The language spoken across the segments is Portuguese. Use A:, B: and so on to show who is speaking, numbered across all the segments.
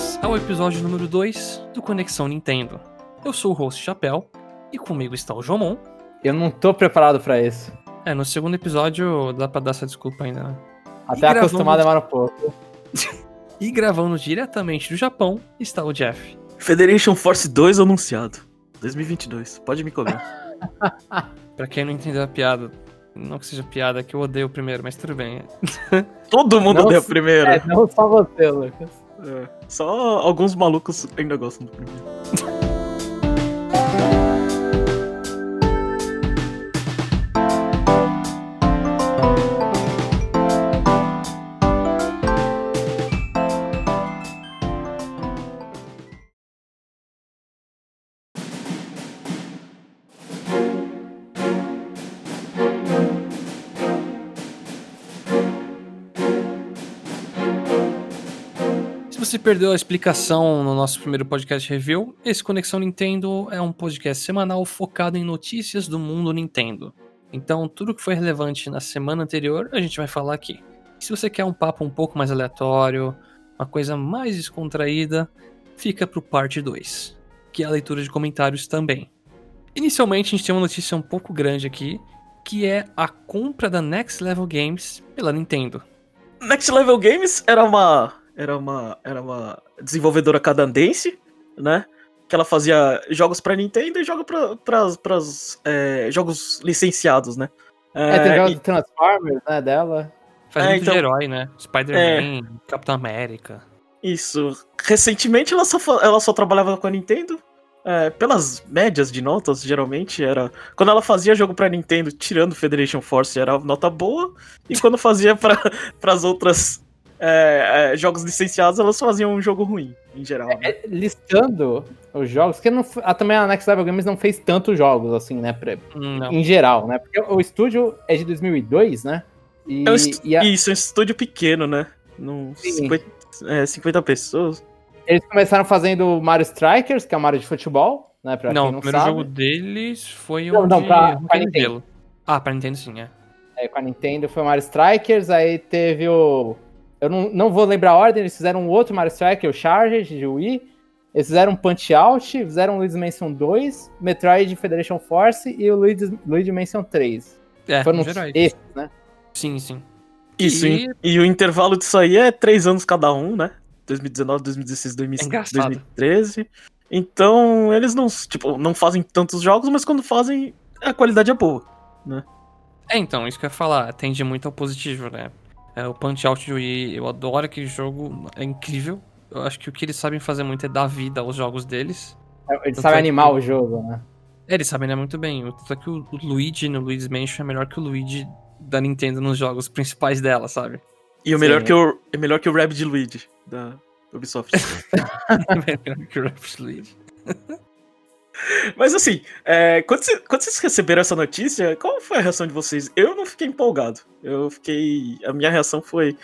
A: bem-vindos ao episódio número 2 do Conexão Nintendo. Eu sou o host Chapéu e comigo está o Jomon.
B: Eu não tô preparado pra isso.
A: É, no segundo episódio dá pra dar essa desculpa ainda, né?
B: Até acostumar demora um pouco.
A: e gravando diretamente do Japão está o Jeff.
C: Federation Force 2 anunciado. 2022. Pode me cobrar.
A: pra quem não entendeu a piada, não que seja piada, que eu odeio o primeiro, mas tudo bem.
C: Todo mundo não, odeia o primeiro.
B: É, não só você, Lucas.
C: É, só alguns malucos ainda gostam do primeiro.
A: você perdeu a explicação no nosso primeiro podcast review, esse Conexão Nintendo é um podcast semanal focado em notícias do mundo Nintendo. Então, tudo que foi relevante na semana anterior, a gente vai falar aqui. E se você quer um papo um pouco mais aleatório, uma coisa mais descontraída, fica pro parte 2, que é a leitura de comentários também. Inicialmente, a gente tem uma notícia um pouco grande aqui, que é a compra da Next Level Games pela Nintendo.
C: Next Level Games era uma era uma, era uma desenvolvedora canadense, né? Que ela fazia jogos pra Nintendo e joga pra, pra, pras, é, jogos licenciados, né?
B: É, é tem jogos e... de Transformers, né, dela.
A: Faz é, muito então, de herói, né? Spider-Man, é... Capitão América.
C: Isso. Recentemente ela só, ela só trabalhava com a Nintendo. É, pelas médias de notas, geralmente era. Quando ela fazia jogo pra Nintendo, tirando Federation Force, era nota boa. E quando fazia para as outras é, é, jogos licenciados, elas faziam um jogo ruim, em geral. Né?
B: É, listando os jogos, que não, a, também a Next Level Games não fez tantos jogos, assim, né? Pra, em geral, né? Porque o estúdio é de 2002, né?
C: E, é um a... Isso, é um estúdio pequeno, né? Num 50, é, 50 pessoas.
B: Eles começaram fazendo Mario Strikers, que é o Mario de futebol, né? Pra
A: não,
B: não
A: o primeiro sabe. jogo deles foi não, o não, de... pra, pra Nintendo. Ah, pra Nintendo sim, é.
B: É, com a Nintendo foi o Mario Strikers, aí teve o eu não, não vou lembrar a ordem, eles fizeram um outro Mario Strike, o Charged de Wii. Eles fizeram Punch Out, fizeram Luigi's Mansion 2, Metroid Federation Force e o Luigi's, Luigi's Mansion 3.
A: É,
B: Foram esses,
A: né? Sim, sim.
C: Isso, e... e o intervalo disso aí é três anos cada um, né? 2019, 2016, 2013. Então, eles não, tipo, não fazem tantos jogos, mas quando fazem, a qualidade é boa, né?
A: É, então, isso que eu ia falar, tende muito ao positivo, né? É, o Punch Out de Wii, eu adoro aquele jogo, é incrível. Eu acho que o que eles sabem fazer muito é dar vida aos jogos deles.
B: É, eles sabem é animar que... o jogo, né?
A: É, eles sabem né, muito bem. Tanto é que o Luigi no Luigi's Mansion é melhor que o Luigi da Nintendo nos jogos principais dela, sabe?
C: E o melhor, que o, é melhor que o Rabbit Luigi da Ubisoft. melhor que o Rabbit Luigi. Mas assim, é, quando, cê, quando, vocês receberam essa notícia, qual foi a reação de vocês? Eu não fiquei empolgado. Eu fiquei. A minha reação foi.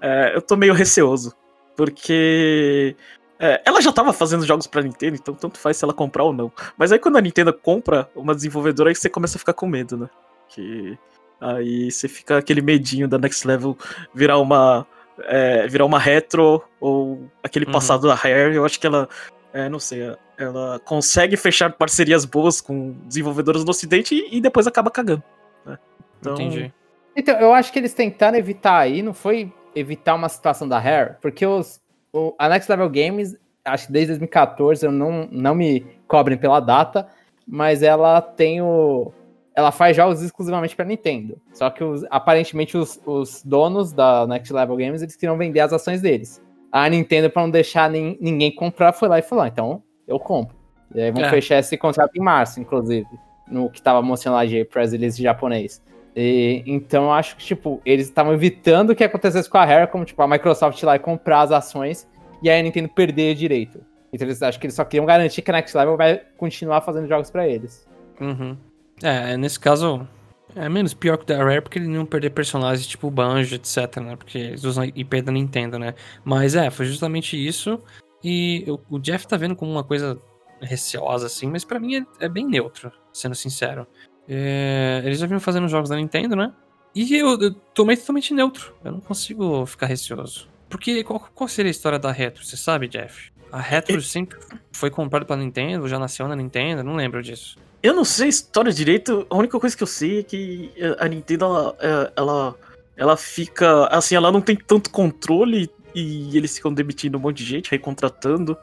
C: É, eu tô meio receoso. Porque. É, ela já tava fazendo jogos pra Nintendo, então tanto faz se ela comprar ou não. Mas aí quando a Nintendo compra uma desenvolvedora, aí você começa a ficar com medo, né? Que. Aí você fica aquele medinho da Next Level virar uma. É, virar uma retro ou aquele uhum. passado da Rare. Eu acho que ela é, não sei, ela consegue fechar parcerias boas com desenvolvedores do Ocidente e, e depois acaba cagando. Né?
A: Então... Entendi.
B: Então, eu acho que eles tentaram evitar aí, não foi evitar uma situação da Rare, porque os, o, a Next Level Games, acho que desde 2014, eu não, não me cobrem pela data, mas ela tem o. Ela faz jogos exclusivamente para Nintendo. Só que os, aparentemente os, os donos da Next Level Games eles queriam vender as ações deles a Nintendo, para não deixar nem, ninguém comprar, foi lá e falou: ah, então eu compro. E aí vão é. fechar esse contrato em março, inclusive, no que tava mostrando lá de press release japonês. E, então eu acho que, tipo, eles estavam evitando que acontecesse com a Rare, como, tipo, a Microsoft ir lá e comprar as ações e aí a Nintendo perder direito. Então eles acho que eles só queriam garantir que a Next Level vai continuar fazendo jogos para eles.
A: Uhum. É, nesse caso, é menos pior que o da Rare, porque eles não perder personagens tipo Banjo, etc, né? Porque eles usam IP da Nintendo, né? Mas é, foi justamente isso. E eu, o Jeff tá vendo como uma coisa receosa, assim, mas para mim é, é, bem neutro, sendo sincero. É, eles já vinham fazendo jogos da Nintendo, né? E eu, eu tomei totalmente neutro. Eu não consigo ficar receoso. Porque qual, qual seria a história da Retro? Você sabe, Jeff? A Retro sempre foi comprada pela Nintendo, já nasceu na Nintendo, não lembro disso.
C: Eu não sei a história direito, a única coisa que eu sei é que a Nintendo, ela, é, ela, ela fica, assim, ela não tem tanto controle e eles ficam demitindo um monte de gente, recontratando,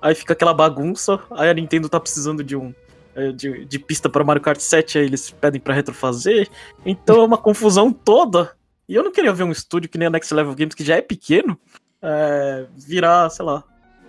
C: aí fica aquela bagunça, aí a Nintendo tá precisando de um, é, de, de pista para Mario Kart 7, aí eles pedem pra retrofazer, então é uma confusão toda, e eu não queria ver um estúdio que nem a Next Level Games, que já é pequeno, é, virar, sei lá,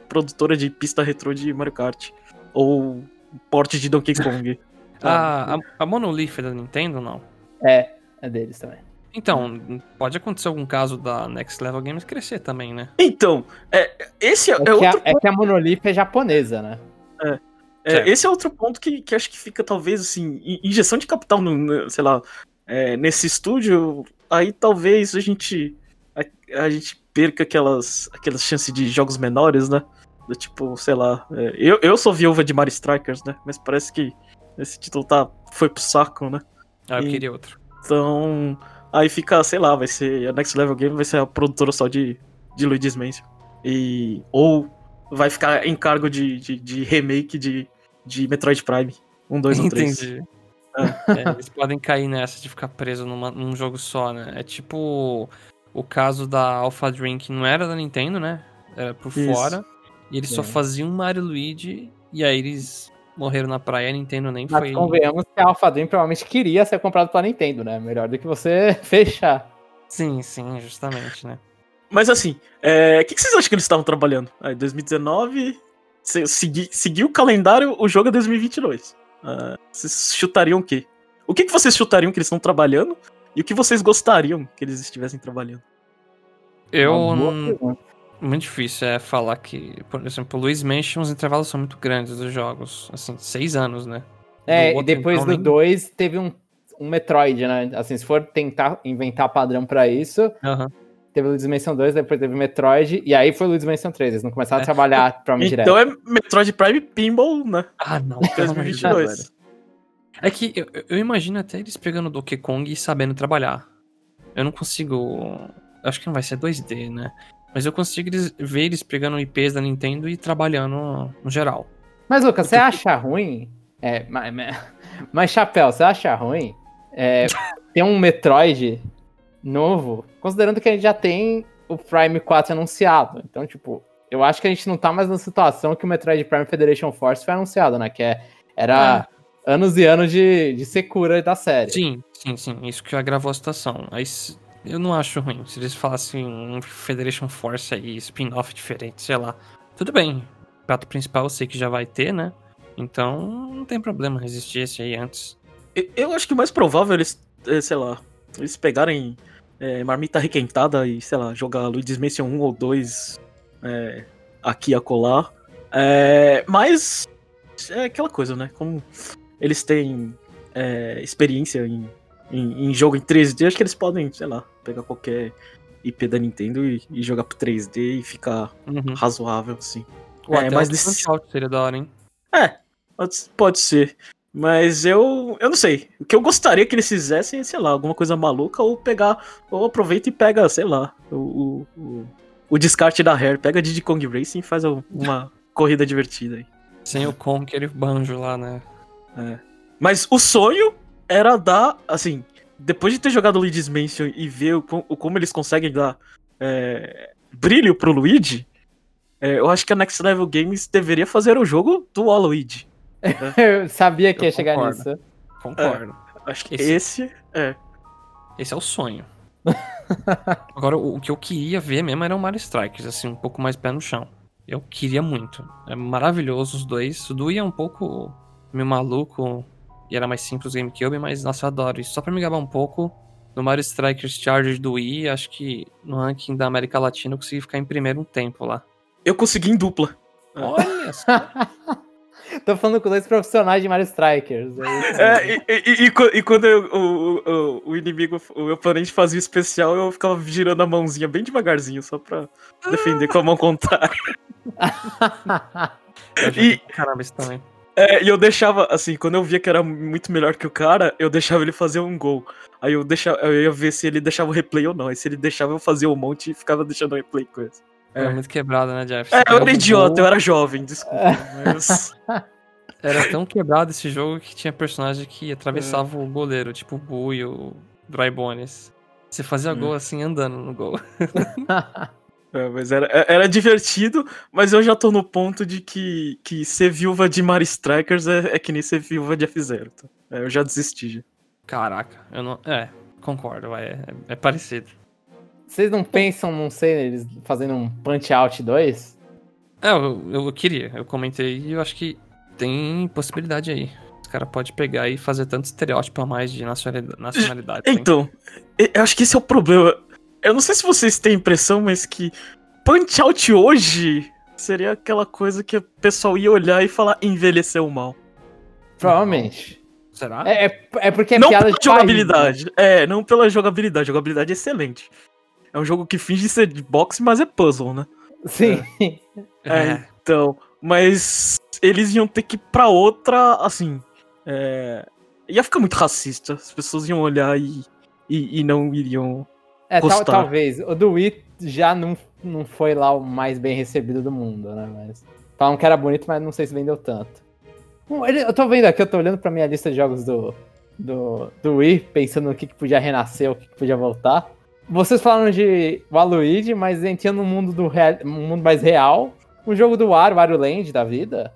C: produtora de pista retrô de Mario Kart. Ou porte de Donkey Kong.
A: a, a, a Monolith é da Nintendo ou não?
B: É, é deles também.
A: Então, pode acontecer algum caso da Next Level Games crescer também, né?
C: Então, é, esse é,
B: é,
C: é outro
B: a,
C: ponto.
B: É que a Monolith é japonesa, né?
C: É. é esse é outro ponto que, que acho que fica, talvez, assim, injeção de capital, no, no sei lá, é, nesse estúdio, aí talvez a gente a, a, gente perca aquelas, aquelas chances de jogos menores, né? Do tipo, sei lá. É, eu, eu sou viúva de Mario Strikers, né? Mas parece que esse título tá, foi pro saco, né?
A: Ah, eu e, queria outro.
C: Então. Aí fica, sei lá, vai ser. A Next Level Game vai ser a produtora só de, de Luigi's Mansion. E. Ou vai ficar em cargo de, de, de remake de, de Metroid Prime. Um, dois ou três.
A: Entendi. É. É, eles podem cair nessa de ficar preso numa, num jogo só, né? É tipo o caso da Alpha Drink não era da Nintendo, né? Era por Isso. fora. E eles é. só faziam Mario Luigi e aí eles morreram na praia, a Nintendo nem Mas foi.
B: convenhamos que a Alpha Dream provavelmente queria ser comprado pela Nintendo, né? Melhor do que você fechar.
A: Sim, sim, justamente, né?
C: Mas assim, o é... que, que, vocês acham que eles estavam trabalhando? Aí, 2019, segui, seguiu o calendário, o jogo é 2022. Uh, vocês chutariam o quê? O que, que vocês chutariam que eles estão trabalhando? E o que vocês gostariam que eles estivessem trabalhando?
A: Eu não muito difícil é falar que, por exemplo, o Luiz Mansion, os intervalos são muito grandes dos jogos. Assim, seis anos, né?
B: É, do e depois então, do 2 nem... teve um, um Metroid, né? Assim, se for tentar inventar padrão para isso,
A: uhum.
B: teve o Luiz Mansion 2, depois teve o Metroid, e aí foi o Luiz Mansion 3. Eles não começaram é. a trabalhar pra mim
C: direto. Então é Metroid Prime Pinball, né?
A: Ah, não. 2022. É que eu, eu imagino até eles pegando o Donkey Kong e sabendo trabalhar. Eu não consigo. Acho que não vai ser 2D, né? Mas eu consigo ver eles pegando IPs da Nintendo e trabalhando no geral.
B: Mas, Lucas, você acha ruim? É, mas, mas, Chapéu, você acha ruim? É, ter um Metroid novo, considerando que a gente já tem o Prime 4 anunciado. Então, tipo, eu acho que a gente não tá mais na situação que o Metroid Prime Federation Force foi anunciado, né? Que é, era é. anos e anos de, de secura da série.
A: Sim, sim, sim. Isso que agravou a situação. Aí eu não acho ruim. Se eles falassem um Federation Force aí, spin-off diferente, sei lá. Tudo bem. O prato principal eu sei que já vai ter, né? Então não tem problema resistir esse aí antes.
C: Eu acho que o mais provável é eles, é, sei lá, eles pegarem é, marmita requentada e, sei lá, jogar Luigi's Mansion 1 ou 2 é, aqui a colar. É, mas é aquela coisa, né? Como eles têm é, experiência em em, em, jogo em 3D, acho que eles podem, sei lá, pegar qualquer IP da Nintendo e, e jogar pro 3D e ficar uhum. razoável, assim.
A: Ou é, mas nesse... seria da hora, hein?
C: É, pode, ser. Mas eu, eu não sei. O que eu gostaria que eles fizessem é, sei lá, alguma coisa maluca, ou pegar, ou aproveita e pega, sei lá, o, o, o descarte da Hair, pega a Diddy Kong Racing e faz uma corrida divertida aí.
A: Sem o Conker e o Banjo lá, né?
C: É. Mas o sonho era dar, assim, depois de ter jogado o Luigi's Mansion e ver o, o como eles conseguem dar é, brilho pro Luigi, é, eu acho que a Next Level Games deveria fazer o jogo do Waluigi.
B: Né? eu sabia que eu ia chegar nisso.
A: Concordo.
C: É, acho que esse, esse, é.
A: Esse é o sonho. Agora, o, o, que eu queria ver mesmo era o Mario Strikers, assim, um pouco mais pé no chão. Eu queria muito. É maravilhoso os dois. O Dui é um pouco meio maluco, e era mais simples o GameCube, mas nossa, eu adoro. E só pra me gabar um pouco, no Mario Strikers Chargers do Wii, acho que no ranking da América Latina eu consegui ficar em primeiro um tempo lá.
C: Eu consegui em dupla.
A: Olha só.
B: Tô falando com dois profissionais de Mario Strikers.
C: É, é e, e, e, e, quando eu, o, o, o, inimigo, o oponente fazia o especial, eu ficava girando a mãozinha bem devagarzinho, só pra defender com a mão contrária.
A: e, caramba, isso também.
C: É, e eu deixava, assim, quando eu via que era muito melhor que o cara, eu deixava ele fazer um gol. Aí eu, deixava, eu ia ver se ele deixava o replay ou não. Aí se ele deixava eu fazer um monte e ficava deixando o replay com isso.
A: Era muito quebrado, né, Jeff?
C: É,
A: Você
C: eu
A: pegava
C: era idiota,
A: gol,
C: eu era jovem, desculpa. Mas...
A: Era tão quebrado esse jogo que tinha personagem que atravessava o goleiro, tipo o e o Dry Bones. Você fazia
C: Hum.
A: gol assim, andando no gol.
C: É, mas era, era divertido, mas eu já tô no ponto de que, que ser viúva de Mario Strikers é, é que nem ser viúva de F-Zero. tá? É, eu já desisti. Já.
A: Caraca, eu não. É, concordo, vai. É, é parecido.
B: Vocês não pensam, não sei, eles fazendo um Punch Out 2?
A: É, eu, eu queria, eu comentei e eu acho que tem possibilidade aí. Os caras podem pegar e fazer tanto estereótipo a mais de nacionalidade.
C: Então, e- eu acho que esse é o problema. Eu não sei se vocês têm a impressão, mas que Punch Out hoje seria aquela coisa que o pessoal ia olhar e falar envelheceu mal.
B: Provavelmente.
A: Será?
B: É, é, é porque é
C: não
B: piada
C: pela
B: de país,
C: jogabilidade. É, não pela jogabilidade. Jogabilidade é excelente. É um jogo que finge ser de boxe, mas é puzzle, né?
B: né? Sim.
C: É, então. Mas eles iam ter que ir pra outra, assim. É, ia ficar muito racista. As pessoas iam olhar e, e, e não iriam.
B: É, tal- talvez. O do Wii já não, não foi lá o mais bem recebido do mundo, né? Mas. Falam que era bonito, mas não sei se vendeu tanto. Hum, ele- Eu tô vendo aqui, eu tô olhando pra minha lista de jogos do, do, do Wii, pensando no que, que podia renascer, o que, que podia voltar. Vocês falaram de Waluigi, mas entrando no mundo do real, um mundo mais real. Um jogo do Wario, Wario Land da vida.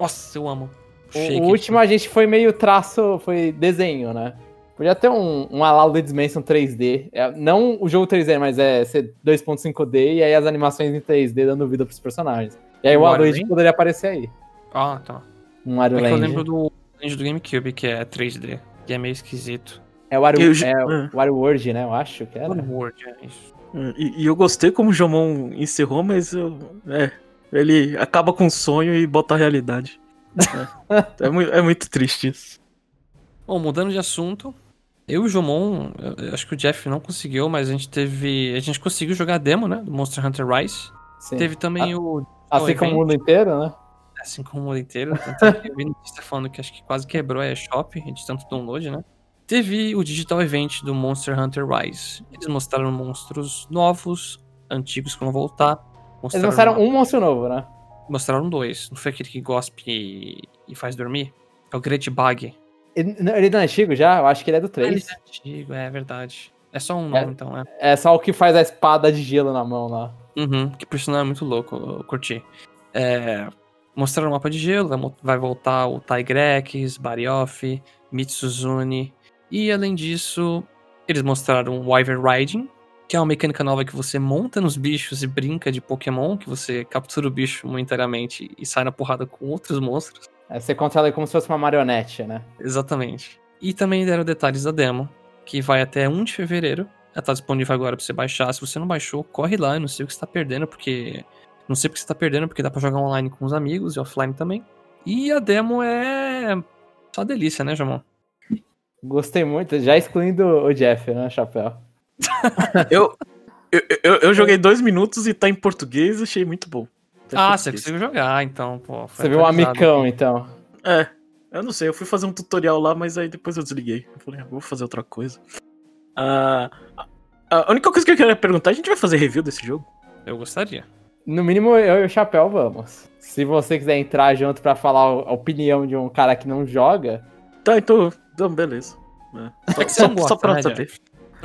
A: Nossa, eu amo.
B: O, o último a gente foi meio traço, foi desenho, né? Podia ter um, um ala Luigi's Mansion 3D. É, não o jogo 3D, mas é ser 2.5D e aí as animações em 3D dando vida pros personagens. E aí o
A: Wario
B: Waluigi
A: Land?
B: poderia aparecer aí.
A: Ah, tá.
B: Um Wario
A: É que eu lembro do Land do GameCube, que é 3D. E é meio esquisito.
B: É o Wario,
C: Eu
B: é,
C: é.
B: o Wario World, né? Eu acho que era.
A: Word, é isso.
C: E, e eu gostei como o Jomon encerrou, mas eu, é, ele acaba com o sonho e bota a realidade. É, é mui- é muito triste isso.
A: Bom, mudando de assunto, eu e o Jomon, acho que o Jeff não conseguiu, mas a gente teve. A gente conseguiu jogar a demo, né? Do Monster Hunter Rise.
B: Sim.
A: Teve também o.
B: Assim como o mundo inteiro, né?
A: Assim como o mundo inteiro. É eu vi notícia falando que acho que quase quebrou a eShop de tanto download, né? Teve o Digital Event do Monster Hunter Rise. Eles mostraram monstros novos, antigos que vão voltar.
B: Eles mostraram um monstro novo, né?
A: Mostraram dois. Não foi aquele que gospe e, e faz dormir? É o Great Bug.
B: Ele, não- ele não é antigo já? Eu acho que ele é do
A: Ah, ele
B: 3.
A: é antigo, é verdade. É só um
B: É.
A: novo, então, é.
B: É só o que faz a espada de gelo na mão lá.
A: Uhum, que por sinal é muito louco, eu curti. É, mostraram o mapa de gelo, vai, voltar o Tigrex, Barioth, Mitsuzune. E além disso, eles mostraram o Wyvern Riding, que é uma mecânica nova que você monta nos bichos e brinca de Pokémon, que você captura o bicho momentaneamente e sai na porrada com outros monstros.
B: É, você controla ele como se fosse uma marionete, né?
A: Exatamente. E também deram detalhes da demo, que vai até 1 de fevereiro. Ela tá disponível agora pra você baixar. Se você não baixou, corre lá. Eu não sei o que você tá perdendo, porque. Não sei porque você tá perdendo, porque dá pra jogar online com os amigos e offline também. E a demo é. Só delícia, né, Jamon?
B: Gostei muito, já excluindo o Jeff, né, Chapéu?
C: Eu, eu, eu, eu joguei dois minutos e tá em português, achei muito bom. Tá
A: Ah, você conseguiu jogar, então, pô. foi
B: Você viu um amicão, então.
C: É, eu não sei, eu fui fazer um tutorial lá, mas aí depois eu desliguei. Eu falei, ah, vou fazer outra coisa. Ah, a única coisa que eu queria perguntar, a gente vai fazer review desse jogo?
A: Eu gostaria.
B: No mínimo, eu e o Chapéu vamos. Se você quiser entrar junto pra falar a opinião de um cara que não joga,
C: Tá, então, então beleza. É. Só,
A: É que você não
C: só-
A: gosta,
C: só pra
A: né,
C: saber.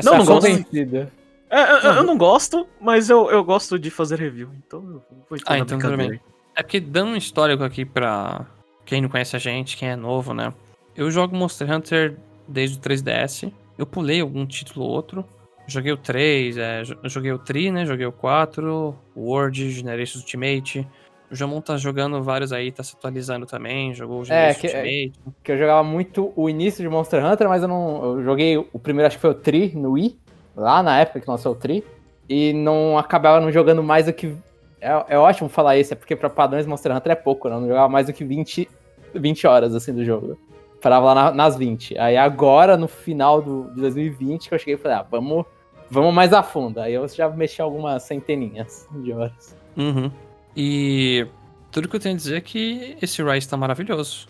C: Não,
B: tá
C: não gosto.
B: convencido.
C: É, eu, eu- eu não gosto, mas eu, eu gosto de fazer review, então eu vou entrar
A: Ah, então
C: brincadeira
A: bem. É porque dando um histórico aqui pra quem não conhece a gente, quem é novo, né? Eu jogo Monster Hunter desde o 3DS. Eu pulei algum título ou outro. Joguei o 3, é, joguei o Tri, né? Joguei o 4, o World, Generations Ultimate. O Jamon tá jogando vários aí, tá se atualizando também. Jogou o Generations
B: que- é-
A: Ultimate.
B: Que eu jogava muito o início de Monster Hunter, mas eu não. Eu joguei o primeiro, acho que foi o Tri no Wii, lá na época que lançou o Tri. E não acabava não jogando mais do que. É, é ótimo falar isso, é porque pra padrões Monster Hunter é pouco, né? Eu não jogava mais do que 20, 20 horas assim do jogo. Parava lá na- nas 20. Aí agora, no final do, de 2020, que eu cheguei e falei, ah, vamos, vamos mais a fundo. Aí eu já mexi algumas centeninhas de horas.
A: Uhum. E tudo que eu tenho a dizer é que esse Rise tá maravilhoso.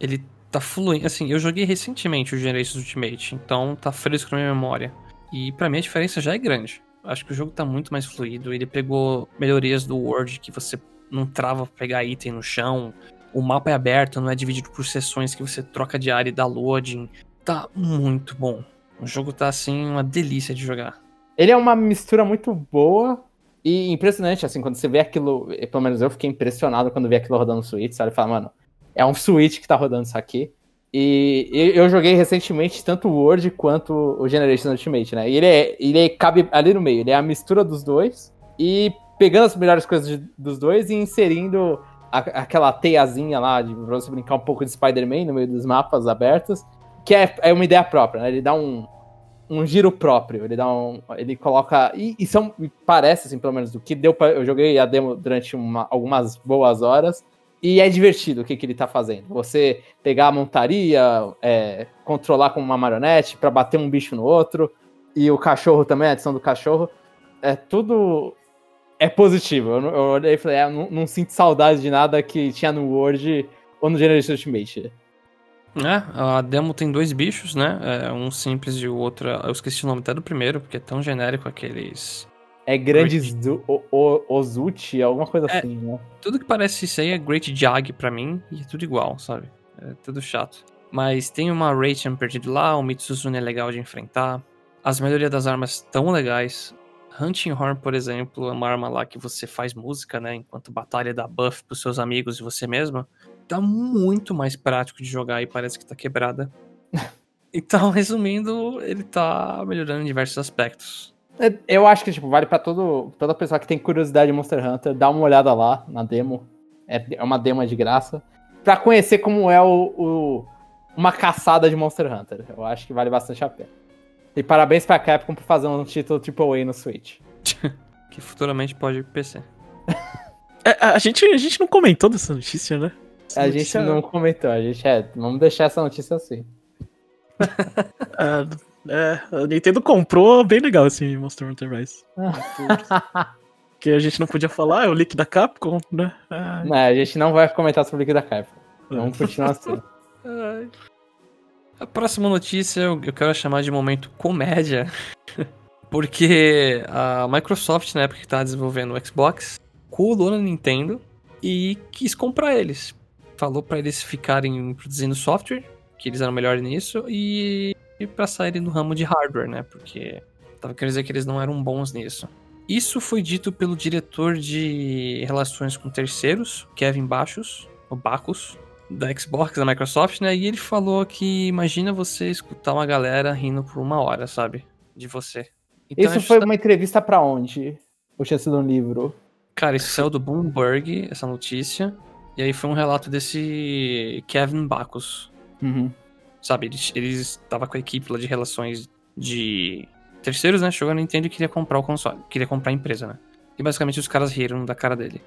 A: ele tá fluindo. Assim, eu joguei recentemente o Generations Ultimate, então tá fresco na minha memória. E para mim a diferença já é grande. Acho que o jogo tá muito mais fluido. Ele pegou melhorias do Word que você não trava pra pegar item no chão. O mapa é aberto, não é dividido por seções que você troca de área e dá loading. Tá muito bom. O jogo tá assim, uma delícia de jogar.
B: Ele é uma mistura muito boa e impressionante, assim, quando você vê aquilo. Pelo menos eu fiquei impressionado quando vi aquilo rodando no Switch, sabe? Fala, mano, é um Switch que tá rodando isso aqui. E eu joguei recentemente tanto o Word quanto o Generation Ultimate, né? E ele, é, ele é, cabe ali no meio, ele é a mistura dos dois e pegando as melhores coisas de, dos dois e inserindo a, aquela teiazinha lá de pra você brincar um pouco de Spider-Man no meio dos mapas abertos, que é, é uma ideia própria, né? Ele dá um, um giro próprio, ele dá um. Ele coloca. E, e são. Parece, assim, pelo menos, do que deu pra. Eu joguei a demo durante uma, algumas boas horas. E é divertido o que, que ele tá fazendo. Você pegar a montaria, é, controlar com uma marionete para bater um bicho no outro. E o cachorro também, a adição do cachorro. É tudo. É positivo. Eu, eu olhei e falei, é, não, não, sinto saudade de nada que tinha no Word ou no Generation Ultimate.
A: É, a demo tem dois bichos, né? É, um simples e o outro. Eu esqueci o nome até do primeiro, porque é tão genérico aqueles
B: é Grandes do Ozuchi, alguma coisa é, assim, né?
A: Tudo que parece isso aí é Great Jag pra mim, e é tudo igual, sabe? É tudo chato. Mas tem uma Rachel perdido lá, o Mitsuzune é legal de enfrentar. As melhorias das armas tão legais. Hunting Horn, por exemplo, é uma arma lá que você faz música, né? Enquanto batalha dá buff pros seus amigos e você mesma. Tá muito mais prático de jogar e parece que tá quebrada. então, resumindo, ele tá melhorando em diversos aspectos.
B: É, eu acho que, tipo, vale pra todo, toda pessoa que tem curiosidade de Monster Hunter, dar uma olhada lá na demo. É, é uma demo de graça. Pra conhecer como é o, o, uma caçada de Monster Hunter. Eu acho que vale bastante a pena. E parabéns pra Capcom por fazer um título AAA no Switch.
A: que futuramente pode ir pro PC.
C: é, a, gente, a gente não comentou dessa notícia, né?
B: A notícia... gente não comentou, a gente é. Vamos deixar essa notícia assim.
C: ah, é, a Nintendo comprou bem legal esse Monster Hunter Rise. que a gente não podia falar, é o leak da Capcom, né?
B: Não, a gente não vai comentar sobre o leak da Capcom. Vamos continuar assim.
A: A próxima notícia eu quero chamar de momento comédia. Porque a Microsoft, na época que estava desenvolvendo o Xbox, colou na Nintendo e quis comprar eles. Falou para eles ficarem produzindo software, que eles eram melhores nisso, e e para saírem do ramo de hardware, né? Porque tava querendo dizer que eles não eram bons nisso. Isso foi dito pelo diretor de relações com terceiros, Kevin Bachos, o Bacos, da Xbox, da Microsoft, né? E ele falou que imagina você escutar uma galera rindo por uma hora, sabe? De você.
B: Então, isso foi tá... uma entrevista para onde? Ou tinha sido um livro?
A: Cara, isso saiu do Bloomberg, essa notícia. E aí foi um relato desse Kevin Bacos.
B: Uhum.
A: Sabe, eles, eles estavam com a equipe lá de relações de terceiros, né? Chegou a Nintendo e queria comprar o console, queria comprar a empresa, né? E basicamente os caras riram da cara dele.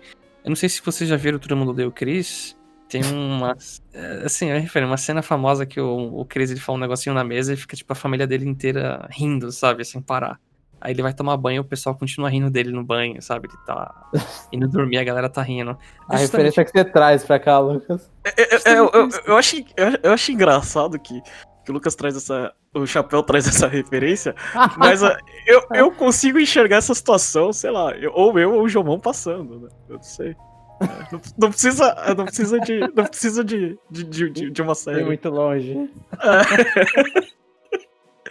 A: Eu não sei se vocês já viram Todo Mundo Deu Chris. Tem uma. É, assim, eu referi, uma cena famosa que o, o Chris ele fala um negocinho na mesa e fica, tipo, a família dele inteira rindo, sabe? Sem parar. Aí ele vai tomar banho e o pessoal continua rindo dele no banho, sabe? Ele tá indo dormir, a galera tá rindo.
B: A referência que você traz pra cá, Lucas.
C: É, é, é, eu, eu, eu, acho, eu, eu acho engraçado que, que o Lucas traz essa. O Chapéu traz essa referência, mas uh, eu, eu consigo enxergar essa situação, sei lá, eu, ou eu ou o Jomão passando, né? Eu não sei. É, não, não, precisa, não precisa de, não precisa de, de, de, de uma série.
B: muito longe.
C: É.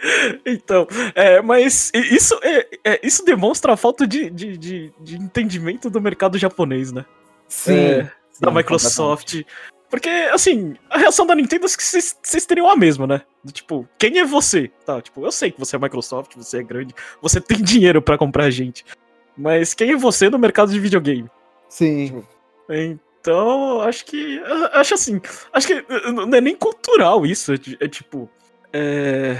C: Então, é, mas isso, é, é, isso demonstra a falta de, de, de, de, entendimento do mercado japonês, né?
B: Sim. É,
C: sim da Microsoft. Porque, assim, a reação da Nintendo é que vocês teriam a mesma, né? Tipo, quem é você? Tá, tipo, eu sei que você é Microsoft, você é grande, você tem dinheiro para comprar gente. Mas quem é você no mercado de videogame?
B: Sim.
C: Tipo, então, acho que. Acho assim. Acho que não é nem cultural isso. É, é tipo. É,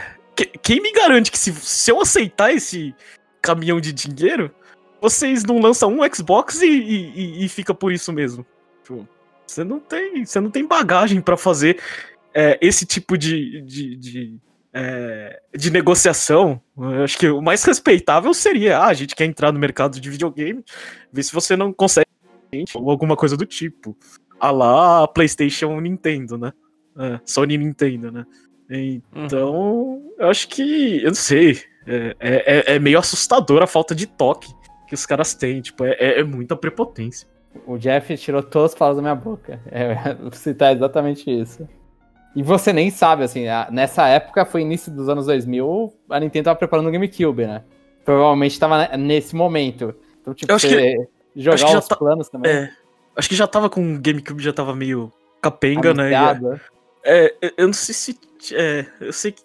C: quem me garante que se, se eu aceitar esse caminhão de dinheiro, vocês não lançam um Xbox e, e, e fica por isso mesmo? Tipo, você não tem, você não tem bagagem para fazer é, esse tipo de, de, de, é, de negociação. Eu acho que o mais respeitável seria: ah, a gente quer entrar no mercado de videogame, ver se você não consegue ou alguma coisa do tipo. A lá PlayStation Nintendo, né? É, Sony Nintendo, né? Então, uhum. eu acho que. Eu não sei. É, é, é, meio assustador a falta de toque que os caras têm. Tipo, é, é, é muita prepotência.
B: O Jeff tirou todas as palavras da minha boca. É, citar exatamente isso. E você nem sabe, assim, nessa época, foi início dos anos 2000, a Nintendo tava preparando o GameCube, né? Provavelmente tava nesse momento. Então, tipo,
C: eu acho que,
B: jogar
C: acho
B: os tá, planos também.
C: É, acho que já tava com o GameCube, já tava meio capenga, né? É, eu não sei se. É, eu sei que.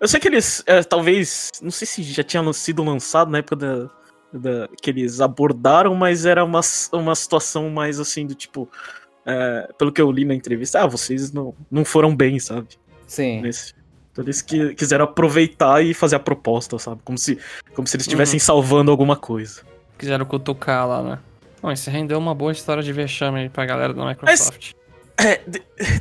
C: Eu sei que eles, é, talvez, não sei se já tinha sido lançado na época da, da, que eles abordaram, mas era uma, uma situação mais assim do tipo, é, pelo que eu li na entrevista, ah, vocês não, não foram bem, sabe?
B: Sim.
C: Nesse, então eles que, quiseram aproveitar e fazer a proposta, sabe? Como se, como se eles estivessem uhum. salvando alguma coisa.
A: Quiseram cutucar lá, né? Bom, isso rendeu uma boa história de vexame aí pra galera da Microsoft.
C: Mas, é,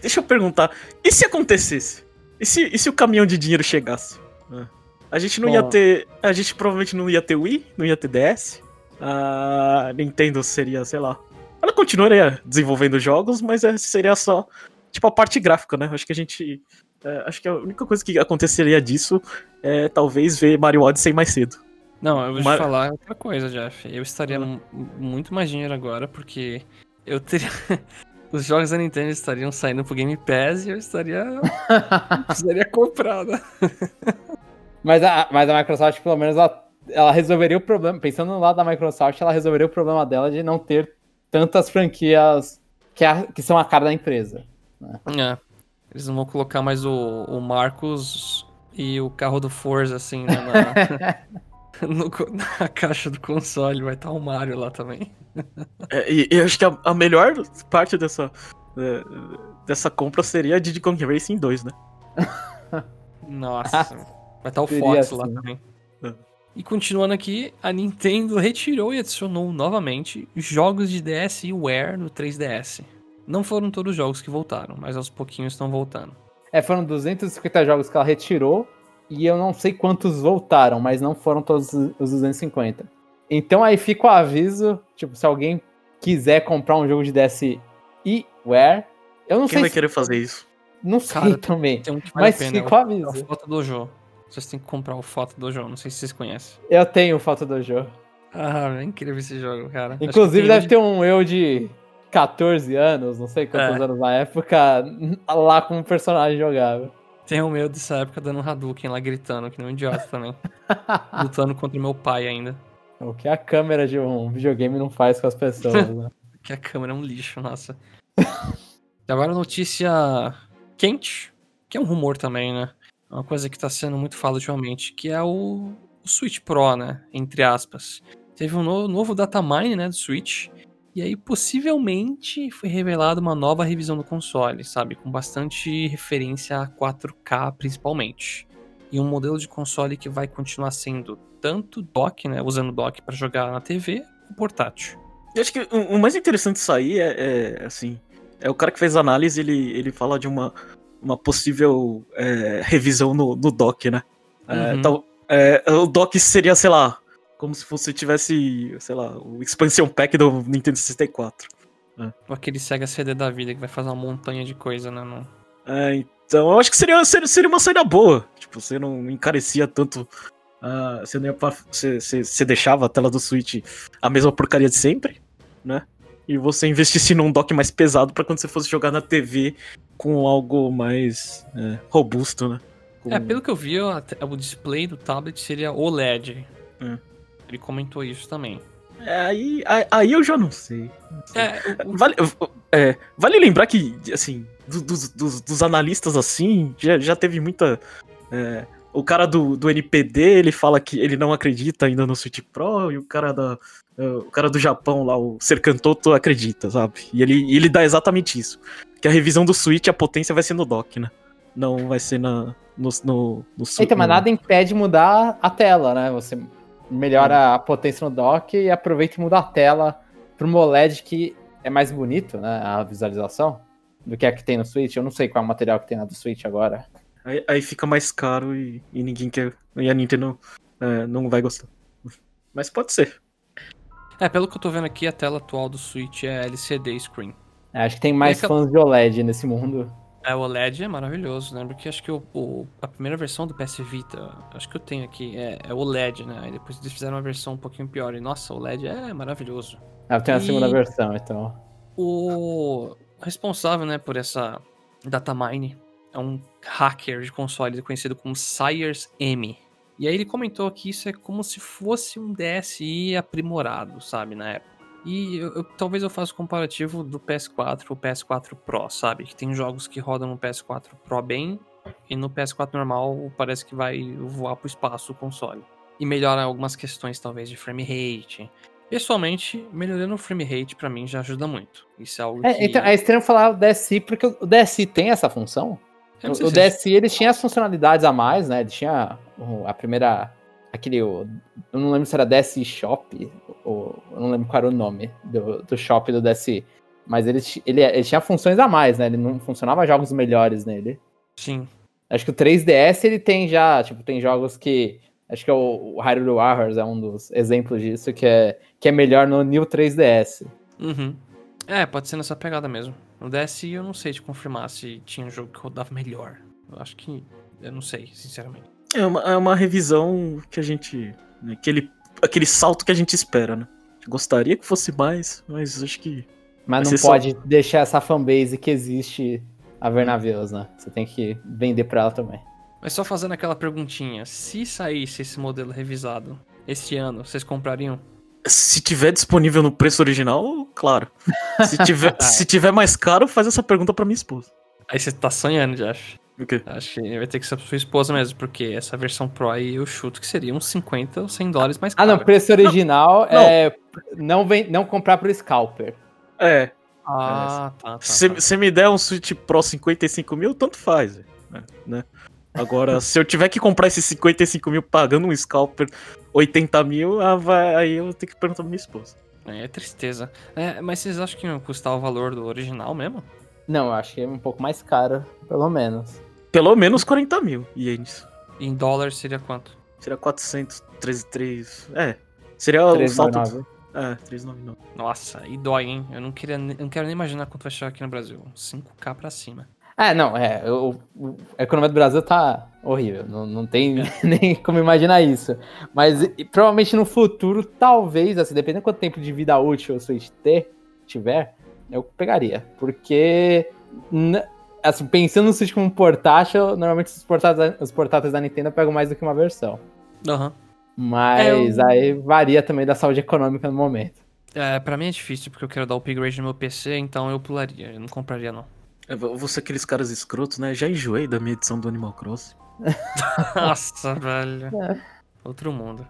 C: deixa eu perguntar, e se acontecesse? E se, e se o caminhão de dinheiro chegasse? É. A gente não Bom. ia ter. A gente provavelmente não ia ter Wii, não ia ter DS. A Nintendo seria, sei lá. Ela continuaria desenvolvendo jogos, mas é, seria só. Tipo a parte gráfica, né? Acho que a gente. É, acho que a única coisa que aconteceria disso é talvez ver Mario Odyssey mais cedo.
A: Não, eu vou Mar... te falar outra coisa, Jeff. Eu estaria hum. muito mais dinheiro agora, porque eu teria. os jogos da Nintendo estariam saindo pro Game Pass e eu estaria. seria comprada.
B: mas, a, mas a Microsoft, pelo menos, ela, ela resolveria o problema. Pensando no lado da Microsoft, ela resolveria o problema dela de não ter tantas franquias que, a, que são a cara da empresa. Né?
A: É. Eles não vão colocar mais o, o Marcos e o carro do Forza, assim, né, na, no, na caixa do console. Vai estar o Mario lá também.
C: É, e, e acho que a, a, melhor parte dessa, é, dessa compra seria a Diddy Kong Racing 2, né?
A: Nossa. vai estar o Fox assim. lá também. É. E continuando aqui, a Nintendo retirou e adicionou novamente jogos de DS e Wear no 3DS. Não foram todos os jogos que voltaram, mas aos pouquinhos estão voltando.
B: É, foram 250 jogos que ela retirou e eu não sei quantos voltaram, mas não foram todos os 250. Então aí fica o aviso, tipo, se alguém quiser comprar um jogo de DS e Wear, eu não
C: Quem
B: sei.
C: Quem vai se... querer fazer isso?
B: Não sei Cara, também. Um mas pena, fica o aviso. A
A: foto do jogo. Vocês têm que comprar o foto do jogo, não sei se vocês conhecem.
B: Eu tenho o foto do jogo.
A: Ah, é incrível esse jogo, cara.
B: Inclusive deve ter um eu de 14 anos, não sei quantos é. anos na época, lá com um personagem jogável.
A: Tem o meu dessa época dando um Hadouken lá gritando, que nem um idiota também. Lutando contra o meu pai ainda.
B: O que a câmera de um videogame não faz com as pessoas, né?
A: que a câmera é um lixo, nossa. Agora notícia quente, que é um rumor também, né? É uma coisa que tá sendo muito falada ultimamente, que é o, o Switch Pro, né? Entre aspas. Teve um no, novo datamine, né, do Switch. E aí, possivelmente, foi revelada uma nova revisão do console, sabe? Com bastante referência a 4K, principalmente. E um modelo de console que vai continuar sendo tanto dock, né? Usando dock para jogar na TV, ou portátil.
C: Eu acho que o, mais interessante disso aí é, é, assim. É o cara que fez a análise, ele, ele fala de uma, uma possível é, revisão no, no dock, né? É, uhum. Então, é, o dock seria, sei lá, como se fosse tivesse, sei lá, o expansion pack do Nintendo 64.
A: É. Ou aquele Sega CD da vida que vai fazer uma montanha de coisa, né? No...
C: É, então eu acho que seria, seria, seria uma saída boa. Tipo, você não encarecia tanto Uh, você, não ia, você, você, você, deixava a tela do Switch a mesma porcaria de sempre, né? E você investisse num dock mais pesado para quando você fosse jogar na TV com algo mais é, robusto, né? Com...
A: É, pelo que eu vi, o display do tablet seria OLED. É. Ele comentou isso também.
C: É, aí, aí eu já não sei. Não sei. É, o... vale, é, vale lembrar que, assim, dos, dos, dos analistas assim, já, já teve muita. É, o cara do, do NPD, ele fala que ele não acredita ainda no Switch Pro, e o cara da. Uh, o cara do Japão lá, o Sercantoto, acredita, sabe? E ele, ele dá exatamente isso. Que a revisão do Switch, a potência vai ser no dock, né? Não vai ser na, no, no, no
B: Então, mas nada impede mudar a tela, né? Você melhora a potência no dock e aproveita e muda a tela pro OLED que é mais bonito, né? A visualização do que a que tem no Switch. Eu não sei qual é o material que tem na do Switch agora.
C: Aí, aí fica mais caro e, e, ninguém quer. E a Nintendo é, não vai gostar. Mas pode ser.
A: É, pelo que eu tô vendo aqui, a tela atual do Switch é LCD screen.
B: É, acho que tem mais fãs de OLED nesse mundo.
A: É, o OLED é maravilhoso, né? Porque acho que o, o, a primeira versão do PS Vita, acho que eu tenho aqui, é, é o OLED, né? Aí depois eles fizeram uma versão um pouquinho pior. E nossa, o OLED é maravilhoso.
B: Ah, eu tenho a
A: E-
B: segunda versão, então.
A: O responsável, né, por essa datamine é um hacker de console conhecido como Sires M. E aí ele comentou que isso é como se fosse um DSi aprimorado, sabe, na época. E eu- eu- talvez eu faça o comparativo do PS4 pro PS4 Pro, sabe? Que tem jogos que rodam no PS4 Pro bem e no PS4 normal parece que vai voar pro espaço o console. E melhora algumas questões, talvez, de frame rate. Pessoalmente, melhorando o frame rate pra mim já ajuda muito. Isso é algo que...
B: É, então, é estranho falar o DSi, porque o DSi tem essa função. O, o DSi, ele tinha as funcionalidades a mais, né? Ele tinha o- a primeira... Aquele... eu não lembro se era DSi Shop, ou... Eu não lembro qual era o nome do, do shop do DSi. Mas ele, ele, ele tinha funções a mais, né? Ele não funcionava jogos melhores nele.
A: Sim.
B: Acho que o 3DS ele tem já, tipo, tem jogos que. Acho que é o, o Hyrule Warriors é um dos exemplos disso, que é, que é melhor no New 3DS.
A: Uhum. É, pode ser nessa pegada mesmo. No DSi eu não sei te confirmar se tinha um jogo que rodava melhor. Eu acho que. Eu não sei, sinceramente.
C: É uma, é uma revisão que a gente. né, aquele, aquele salto que a gente espera, né? Gostaria que fosse mais, mas acho que.
B: Mas não
C: você só-
B: pode deixar essa fanbase que existe a ver navios, né? Você tem que vender pra ela também.
A: Mas só fazendo aquela perguntinha: se saísse esse modelo revisado esse ano, vocês comprariam?
C: Se tiver disponível no preço original, claro. Se tiver, se tiver mais caro, faz essa pergunta pra minha esposa.
A: Aí você tá sonhando, já acho.
C: O quê?
A: Acho que vai ter que ser pra sua esposa mesmo, porque essa versão Pro aí eu chuto que seria uns 50 ou 100 dólares mais
B: Ah,
A: caro.
B: não, preço original
C: Não.
B: é não, vem, não comprar pro scalper.
C: É.
A: Ah, tá, tá.
C: Se
A: tá.
C: me der um Switch Pro 55 mil, tanto faz. é, Né? Agora, se eu tiver que comprar esses 55 mil pagando um scalper 80 mil, ah, vai- aí eu tenho que perguntar pra minha esposa.
A: É tristeza. É, mas vocês acham que não custar o valor do original mesmo?
B: Não, eu acho que é um pouco mais caro, pelo menos.
C: Pelo menos 40 mil ienes.
A: Em dólar seria quanto?
C: Seria 400, 13, 3. É. Seria o salto.
B: 399.
C: É, 399.
A: Nossa, e dói, hein? Eu não, queria, eu não quero nem imaginar quanto vai chegar aqui no Brasil. 5k pra cima.
B: É, não, é. O, o- a economia do Brasil tá horrível. Não, não tem nem como imaginar isso. Mas e, provavelmente no futuro, talvez, assim, dependendo de quanto tempo de vida útil o Switch ter, tiver, eu pegaria. Porque, assim, pensando no Switch como um portátil, normalmente os portáteis, os portáteis da Nintendo pegam mais do que uma versão.
A: Aham.
B: Mas
A: É, eu-
B: aí varia também da saúde econômica no momento.
A: É, pra mim é difícil, porque eu quero dar upgrade no meu PC, então eu pularia. Eu não compraria, não.
C: Eu vou ser aqueles caras escrotos, né? Já enjoei da minha edição do Animal Crossing.
A: Nossa, velho.
B: É.
A: Outro mundo.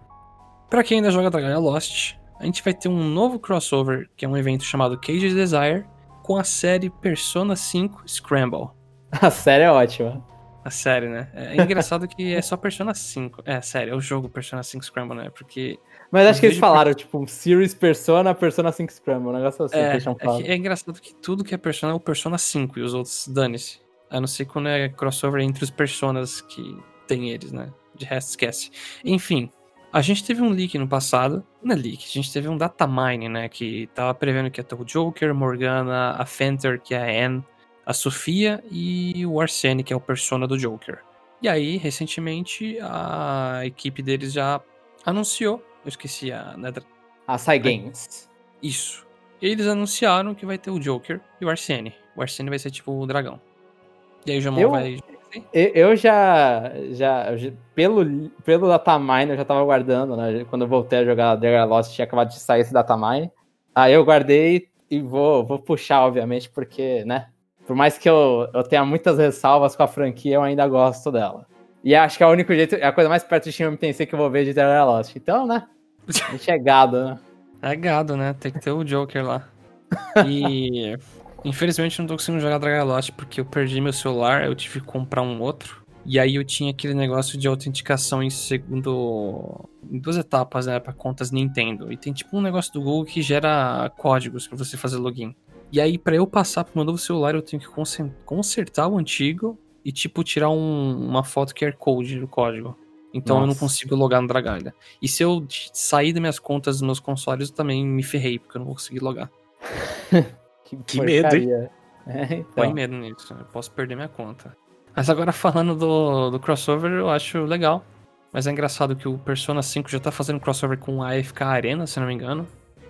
A: Pra quem ainda joga Dragalia Lost, a gente vai ter um novo crossover, que é um evento chamado Cage Desire, com a série Persona 5 Scramble.
B: A série é ótima.
A: A série, né? É engraçado que é só Persona 5. É, sério, é o jogo Persona 5 Scramble, né? Porque
B: Mas acho que eles falaram, tipo, Series Persona, Persona 5 Scramble, um negócio assim que
A: é,
B: eles tinham
A: é, que é engraçado que tudo que é Persona é o Persona 5 e os outros dane-se. A não ser quando é crossover entre os Personas que tem eles, né? De resto, esquece. Enfim, a gente teve um leak no passado. Não é leak, a gente teve um datamine, né? Que tava prevendo que ia ter o Joker, Morgana, a Fenter, que é a Anne, a Sofia e o Arsene, que é o Persona do Joker. E aí, recentemente, a equipe deles já anunciou. Eu esqueci a. né,
B: A Sai Games.
A: isso. Eles anunciaram que vai ter o Joker e o Arsene. O Arsene vai ser tipo o dragão. E aí o Jamon
B: Eu-
A: vai.
B: Eu, eu já, já, pelo, pelo datamine, eu já tava guardando, né? Quando eu voltei a jogar Dragon Lost, tinha acabado de sair esse datamine. Aí eu guardei e vou, vou puxar, obviamente, porque, né? Por mais que eu, eu tenha muitas ressalvas com a franquia, eu ainda gosto dela. E acho que é o único jeito, é a coisa mais perto de Shin Tensei que eu vou ver de Dragon Lost. Então, né? A gente é gado, né?
A: É gado, né? Tem que ter o Joker lá. E. Infelizmente eu não tô conseguindo jogar Dragon Lost porque eu perdi meu celular, eu tive que comprar um outro. E aí eu tinha aquele negócio de autenticação em segundo. em duas etapas, né? Pra contas Nintendo. E tem tipo um negócio do Google que gera códigos pra você fazer login. E aí, pra eu passar pro meu novo celular, eu tenho que consertar o antigo e, tipo, tirar um- uma foto QR Code do código. Então eu não
B: Nossa.
A: consigo logar no Dragalha. E se eu sair das minhas contas dos meus consoles, eu também me ferrei, porque eu não vou conseguir logar.
C: Que medo, hein?
B: É, então.
A: Põe medo nisso, eu posso perder minha conta. Mas agora falando do, do crossover, eu acho legal. Mas é engraçado que o Persona 5 já tá fazendo crossover com a AFK Arena, se não me engano.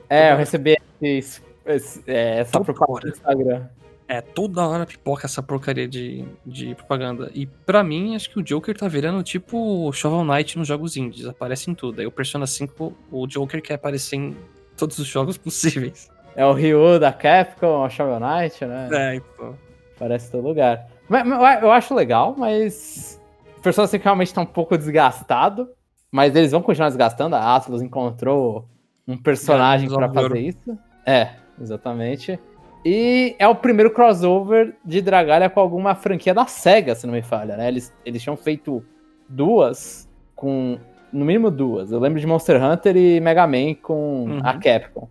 B: É, eu recebi esse, esse, é, essa
A: Toda
B: propaganda
A: hora.
B: no Instagram.
A: É, toda hora pipoca essa porcaria de, de propaganda. E pra mim, acho que o Joker tá virando tipo Shovel Knight nos jogos indies, aparece em tudo. Aí o Persona 5, o Joker quer aparecer em todos os jogos possíveis.
B: É o Ryu da Capcom, o Shovel Knight, né?
A: É, então.
B: Parece todo lugar. Mas, eu acho legal, mas. O Persona 5 realmente tá um pouco desgastado. Mas eles vão continuar desgastando. A Atlas encontrou um personagem pra
A: ouro.
B: fazer isso. É, exatamente. E é o primeiro crossover de Dragalha com alguma franquia da SEGA, se não me falha, né? Eles, eles tinham feito duas com. No mínimo duas. Eu lembro de Monster Hunter e Mega Man com
A: Uhum.
B: a Capcom.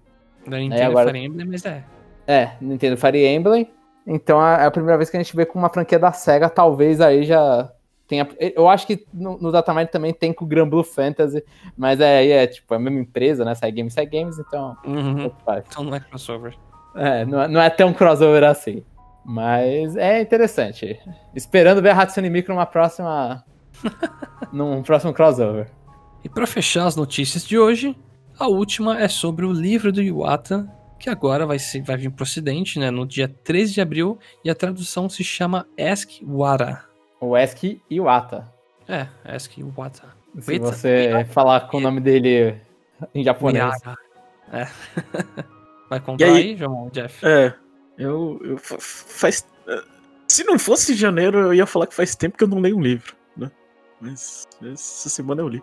A: Da Nintendo
B: agora-
A: Fire Emblem, mas é.
B: É, Nintendo Fire Emblem. Então é a primeira vez que a gente vê com uma franquia da SEGA, talvez aí já tenha. Eu acho que no, no Datamine também tem com o Gran Blue Fantasy, mas é, aí é tipo a mesma empresa, né? Sai Games, sai Games, então.
A: Uhum. Então não é crossover.
B: É, não, é- não é tão crossover assim. Mas é interessante. Esperando ver a Hatsune Miku numa próxima. num próximo crossover.
A: E pra fechar as notícias de hoje, a última é sobre o livro do Iwata, que agora vai, ser, vai vir pro ocidente, né, no dia 13 de abril, e a tradução se chama Ask Wara.
B: O Eski Iwata.
A: É, Ask Iwata.
B: Se você falar com o nome dele em japonês.
A: Miara. É. vai
C: E
A: contar
C: aí?
A: aí, João, Jeff?
C: É, eu, eu fa- faz. eh, Se não fosse janeiro, eu ia falar que faz tempo que eu não leio um livro, né? Mas essa semana eu li.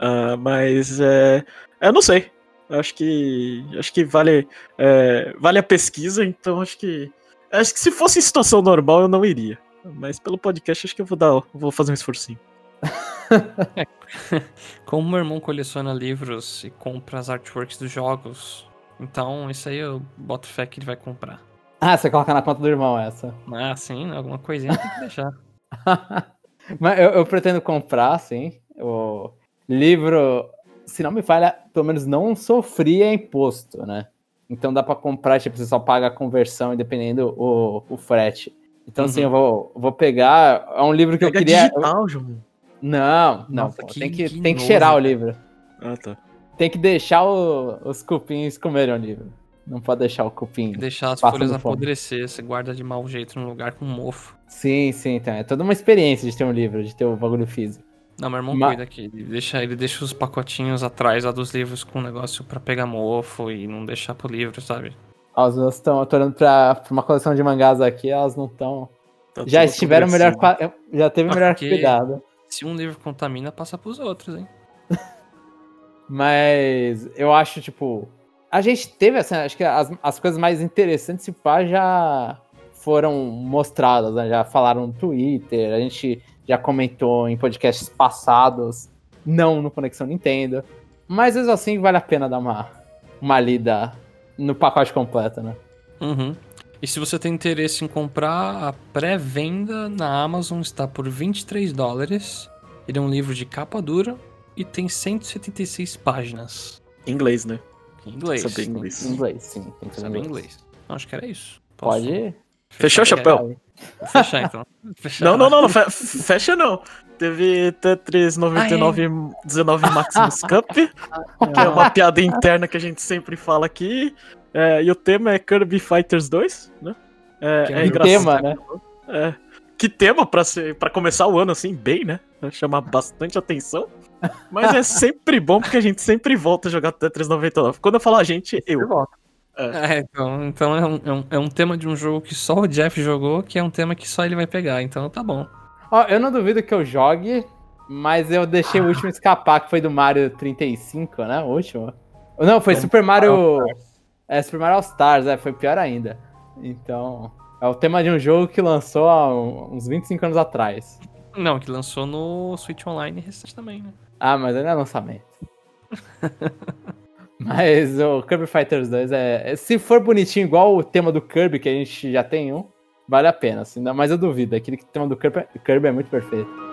C: Ah, mas é, eu não sei. Eu Acho que acho que vale é, vale a pesquisa, então acho que acho que se fosse em situação normal eu não iria. Mas pelo podcast acho que eu vou dar, vou fazer um esforcinho.
A: Como meu irmão coleciona livros e compra as artworks dos jogos, então isso aí eu boto fé que ele vai comprar.
B: Ah, você coloca na conta do irmão essa.
A: Mas sim, alguma coisinha tem que deixar.
B: Mas eu, eu pretendo comprar, sim. O livro, se não me falha, pelo menos não sofria imposto, né? Então dá pra comprar, tipo, você só paga a conversão, independendo o, o frete. Então, assim,
A: Uhum.
B: eu vou, vou pegar. É um livro que eu
C: Pega
B: queria.
C: digital, João.
B: Não, não,
A: Nossa,
B: pô,
A: que-
B: tem que,
A: que
B: tem que
A: nojo,
B: cheirar o livro.
C: Ah, tá.
B: Tem que deixar o- os cupins comerem o livro. Não pode deixar o cupim.
A: Deixar as folhas apodrecer, você guarda de mau jeito num lugar com mofo.
B: Sim, sim, então. É toda uma experiência de ter um livro, de ter o bagulho físico.
A: Não, meu irmão
B: Ma-
A: cuida aqui. Ele deixa, ele deixa os pacotinhos atrás lá dos livros com um negócio pra pegar mofo e não deixar pro livro, sabe?
B: As duas estão. Eu tô olhando pra, pra uma coleção de mangás aqui, elas não estão.
C: Tá
B: Já estiveram melhor. qua- Já teve
A: Ah,
B: melhor
A: porque-
B: cuidado.
A: Se um livro contamina, passa pros outros, hein?
B: Mas eu acho, tipo. A gente teve, assim, acho que as, as coisas mais interessantes, se pá, já foram mostradas, né? Já falaram no Twitter, a gente já comentou em podcasts passados, não no Conexão Nintendo. Mas mesmo assim vale a pena dar uma, uma lida no pacote completo, né?
A: Uhum. E se você tem interesse em comprar, a pré-venda na Amazon está por 23 dólares. Ele é um livro de capa dura e tem 176 páginas.
C: Em inglês, né?
A: Em inglês.
C: Saber inglês.
B: Em inglês, sim. Tem que saber
A: Saber inglês. Não, acho que era isso. Posso
B: Pode.
A: fechar
C: Fechou, chapéu?
A: Fechar então. Fechar.
C: Não, não, não, não, fe- fecha não. Teve Tetris 99 19 Maximus Cup, que é uma piada interna que a gente sempre fala aqui. É, e o tema é Kirby Fighters 2, né? É,
A: Que é
C: é
A: um
C: engraçado.
B: tema, né?
C: É. Que tema pra, ser, pra começar o ano assim, bem, né? Chamar bastante atenção. Mas é sempre bom porque a gente sempre volta a jogar Tetris 99. Quando eu falo a gente, eu.
A: É, então, então é, um, é, um, é um tema de um jogo que só o Jeff jogou, que é um tema que só ele vai pegar, então tá bom.
B: Ó, eu não duvido que eu jogue, mas eu deixei o último escapar, que foi do Mario 35, né? O último. Não, foi
C: É,
B: Super Mario. É, Super Mario All Stars, é, foi pior ainda. Então. É o tema de um jogo que lançou há uns 25 anos atrás.
A: Não, que lançou no Switch Online recente também, né?
B: Ah, mas ainda é lançamento. mas o Kirby Fighters 2 é. é- Se for bonitinho, igual o tema do Kirby, que a gente já tem um, vale a pena. Assim, mas eu duvido. Aquele tema do Kirby, Kirby é muito perfeito.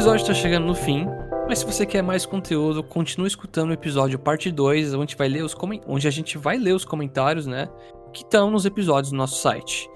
A: Episódio está chegando no fim, mas se você quer mais conteúdo, continue escutando o episódio parte 2, onde, vai ler os onde a gente vai ler os comentários, né? Que estão nos episódios do nosso site.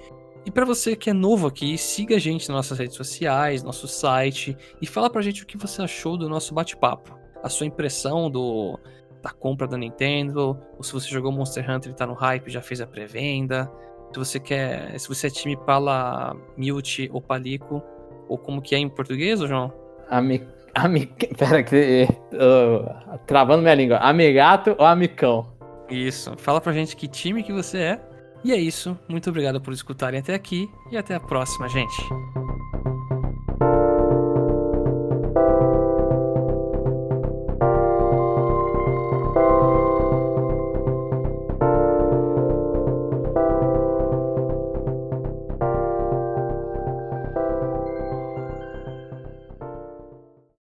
A: E para você que é novo aqui, siga a gente nas nossas redes sociais, nosso site e fala pra gente o que você achou do nosso bate-papo. A sua impressão do da compra da Nintendo, ou se você jogou Monster Hunter e tá no hype, já fez a pré-venda. Se você quer, se você é time Pala, Mute ou Palico, ou como que é em português, João?
B: Ami, ami, pera que uh, travando minha língua. Amigato ou amicão?
A: Isso. Fala pra gente que time que você é e é isso. Muito obrigado por escutarem até aqui e até a próxima, gente.